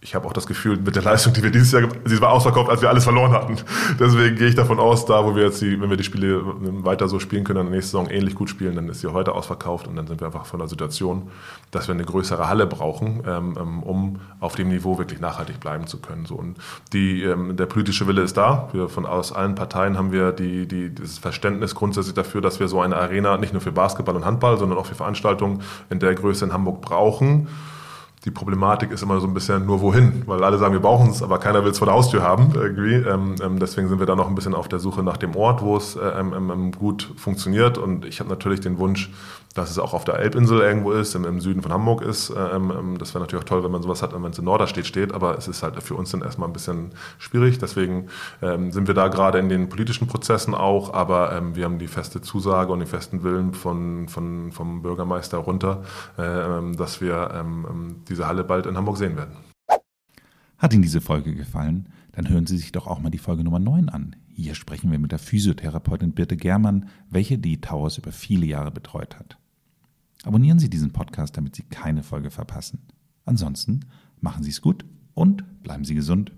ich habe auch das Gefühl, mit der Leistung, die wir dieses Jahr, sie war ausverkauft, als wir alles verloren hatten. Deswegen gehe ich davon aus, da, wo wir jetzt die, wenn wir die Spiele weiter so spielen können, dann nächsten Saison ähnlich gut spielen, dann ist sie heute ausverkauft und dann sind wir einfach von der Situation, dass wir eine größere Halle brauchen, ähm, ähm, um auf dem Niveau wirklich nachhaltig bleiben zu können. So und die, ähm, der politische Wille ist da. Wir von aus allen Parteien haben wir die, die, das Verständnis grundsätzlich dafür, dass wir so eine Arena nicht nur für Basketball und Handball, sondern auch für Veranstaltungen in der Größe in Hamburg brauchen die Problematik ist immer so ein bisschen nur wohin, weil alle sagen, wir brauchen es, aber keiner will es vor der Haustür haben irgendwie. Ähm, ähm, deswegen sind wir da noch ein bisschen auf der Suche nach dem Ort, wo es äh, ähm, ähm, gut funktioniert. Und ich habe natürlich den Wunsch, dass es auch auf der Elbinsel irgendwo ist, im, im Süden von Hamburg ist. Ähm, ähm, das wäre natürlich auch toll, wenn man sowas hat, wenn es in Norderstedt steht, aber es ist halt für uns dann erstmal ein bisschen schwierig. Deswegen ähm, sind wir da gerade in den politischen Prozessen auch, aber ähm, wir haben die feste Zusage und den festen Willen von, von, vom Bürgermeister runter, äh, dass wir ähm, diese Halle bald in Hamburg sehen werden. Hat Ihnen diese Folge gefallen? Dann hören Sie sich doch auch mal die Folge Nummer 9 an. Hier sprechen wir mit der Physiotherapeutin Birte Germann, welche die Towers über viele Jahre betreut hat. Abonnieren Sie diesen Podcast, damit Sie keine Folge verpassen. Ansonsten machen Sie es gut und bleiben Sie gesund.